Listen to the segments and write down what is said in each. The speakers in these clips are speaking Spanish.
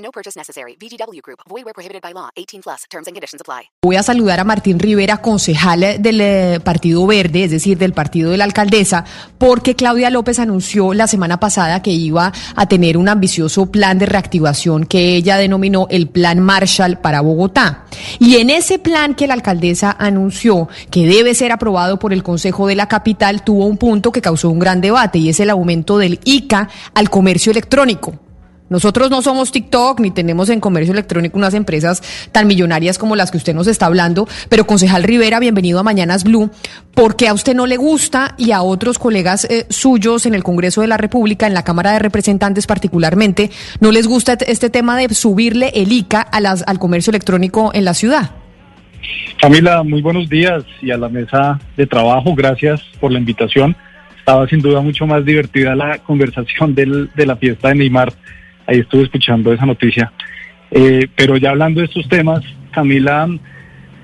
No purchase necessary. VGW Group. Void where prohibited by law. 18 plus. Terms and conditions apply. Voy a saludar a Martín Rivera, concejal del eh, Partido Verde, es decir, del partido de la alcaldesa, porque Claudia López anunció la semana pasada que iba a tener un ambicioso plan de reactivación que ella denominó el Plan Marshall para Bogotá. Y en ese plan que la alcaldesa anunció, que debe ser aprobado por el Consejo de la Capital, tuvo un punto que causó un gran debate y es el aumento del ICA al comercio electrónico. Nosotros no somos TikTok ni tenemos en comercio electrónico unas empresas tan millonarias como las que usted nos está hablando, pero concejal Rivera, bienvenido a Mañanas Blue, porque a usted no le gusta y a otros colegas eh, suyos en el Congreso de la República, en la Cámara de Representantes particularmente, no les gusta este tema de subirle el ICA a las, al comercio electrónico en la ciudad. Camila, muy buenos días y a la mesa de trabajo, gracias por la invitación. Estaba sin duda mucho más divertida la conversación del, de la fiesta de Neymar ahí estuve escuchando esa noticia. Eh, pero ya hablando de estos temas, Camila,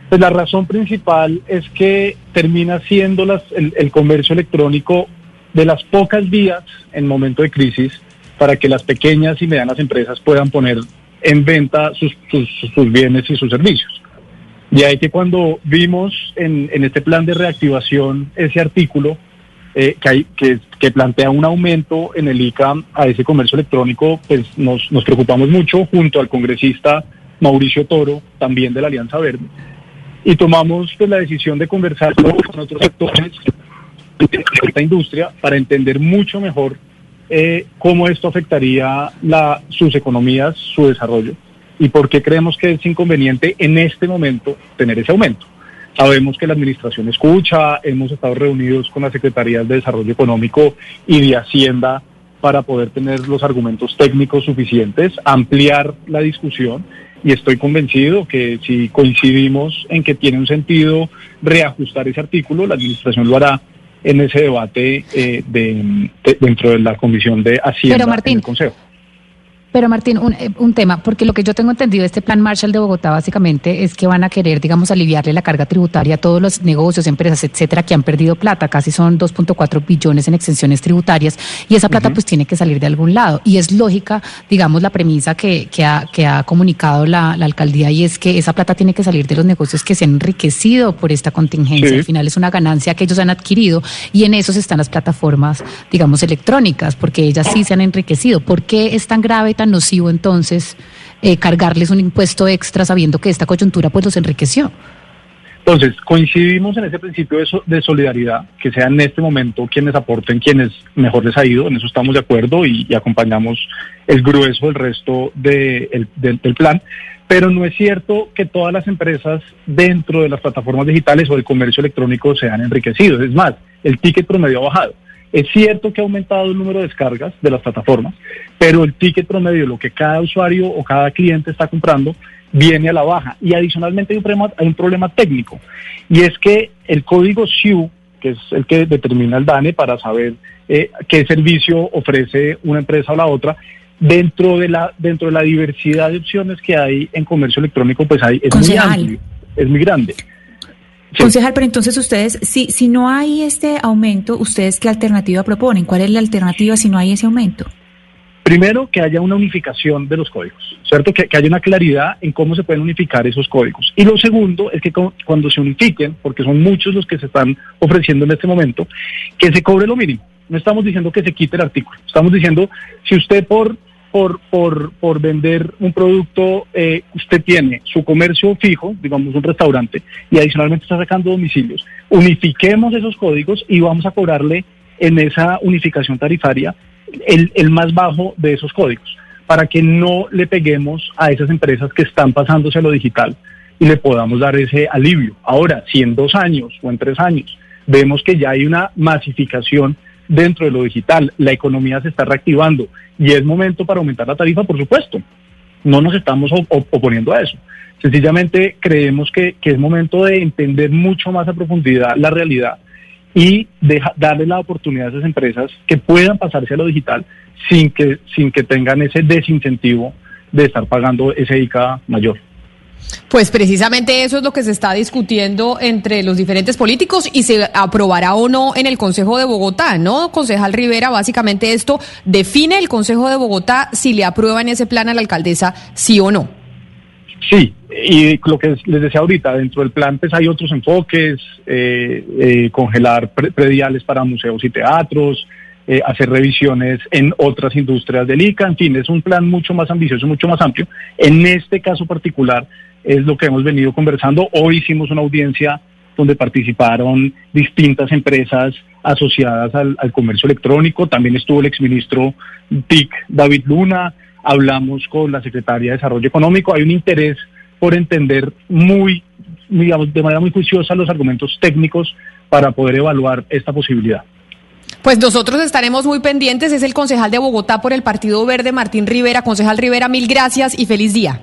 pues la razón principal es que termina siendo el, comercio electrónico de las pocas vías en momento de crisis para que las pequeñas y medianas empresas puedan poner en venta sus, sus, bienes y sus servicios. Y ahí que cuando vimos en, en este plan de reactivación ese artículo, eh, que, plantea un aumento en el ICA a ese comercio electrónico, pues nos, preocupamos mucho junto al congresista Mauricio Toro, también de la Alianza Verde, y tomamos pues, la decisión de conversar con otros sectores de esta industria para entender mucho mejor eh, cómo esto afectaría sus economías, su desarrollo, y por qué creemos que es inconveniente en este momento tener ese aumento. Sabemos que la administración escucha, hemos estado reunidos con las secretarías de Desarrollo Económico y de Hacienda para poder tener los argumentos técnicos suficientes, ampliar la discusión y estoy convencido que si coincidimos en que tiene un sentido reajustar ese artículo, la administración lo hará en ese debate eh, de, dentro de la Comisión de Hacienda Pero Martín, en el Consejo. Pero Martín, eh, un, tema, porque lo que yo tengo entendido de este plan Marshall de Bogotá básicamente es que van a querer, digamos, aliviarle la carga tributaria a todos los negocios, empresas, etcétera, que han perdido plata, casi son 2.4 billones en exenciones tributarias, y esa plata pues tiene que salir de algún lado. Y es lógica, digamos, la premisa que, que, ha, que ha comunicado la, la, alcaldía y es que esa plata tiene que salir de los negocios que se han enriquecido por esta contingencia. Al final es una ganancia que ellos han adquirido y en esos están las plataformas, digamos, electrónicas, porque ellas sí se han enriquecido. ¿Por qué es tan grave, tan nocivo entonces eh, cargarles un impuesto extra sabiendo que esta coyuntura pues los enriqueció? Entonces, coincidimos en ese principio de, solidaridad, que sean en este momento quienes aporten, quienes mejor les ha ido, en eso estamos de acuerdo y, acompañamos el grueso del resto del plan, pero no es cierto que todas las empresas dentro de las plataformas digitales o del comercio electrónico se han enriquecido, es más, el ticket promedio ha bajado. Es cierto que ha aumentado el número de descargas de las plataformas, pero el ticket promedio, lo que cada usuario o cada cliente está comprando, viene a la baja. Y adicionalmente hay un problema, hay un problema técnico, y es que el código SIU, que es el que determina el DANE para saber eh, qué servicio ofrece una empresa o la otra, dentro de la dentro de la diversidad de opciones que hay en comercio electrónico, pues hay es muy amplio, es muy grande. Concejal, pero entonces ustedes, si, si no hay este aumento, ¿ustedes qué alternativa proponen? ¿Cuál es la alternativa si no hay ese aumento? Primero, que haya una unificación de los códigos, ¿cierto? Que, haya una claridad en cómo se pueden unificar esos códigos. Y lo segundo es que cuando se unifiquen, porque son muchos los que se están ofreciendo en este momento, que se cobre lo mínimo. No estamos diciendo que se quite el artículo, estamos diciendo, si usted por por, por, por vender un producto, eh, usted tiene su comercio fijo, digamos un restaurante, y adicionalmente está sacando domicilios. Unifiquemos esos códigos y vamos a cobrarle en esa unificación tarifaria el, el más bajo de esos códigos, para que no le peguemos a esas empresas que están pasándose a lo digital y le podamos dar ese alivio. Ahora, si en dos años o en tres años vemos que ya hay una masificación dentro de lo digital, la economía se está reactivando y es momento para aumentar la tarifa, por supuesto. no nos estamos oponiendo a eso. Sencillamente creemos que, es momento de entender mucho más a profundidad la realidad y darle la oportunidad a esas empresas que puedan pasarse a lo digital sin que, sin que tengan ese desincentivo de estar pagando ese ICA mayor. Pues precisamente eso es lo que se está discutiendo entre los diferentes políticos y se aprobará o no en el Consejo de Bogotá, ¿no? Concejal Rivera, básicamente esto define el Consejo de Bogotá si le aprueban ese plan a la alcaldesa, sí o no. Sí, y lo que les decía ahorita, dentro del plan pues hay otros enfoques, eh, eh, congelar prediales para museos y teatros, eh, hacer revisiones en otras industrias del ICA, en fin, es un plan mucho más ambicioso, mucho más amplio. En este caso particular es lo que hemos venido conversando. Hoy hicimos una audiencia donde participaron distintas empresas asociadas al, comercio electrónico, también estuvo el exministro TIC David Luna, hablamos con la secretaria de Desarrollo Económico, hay un interés por entender muy, digamos, de manera muy juiciosa los argumentos técnicos para poder evaluar esta posibilidad. Pues nosotros estaremos muy pendientes. Es el concejal de Bogotá por el Partido Verde, Martín Rivera. Concejal Rivera, mil gracias y feliz día.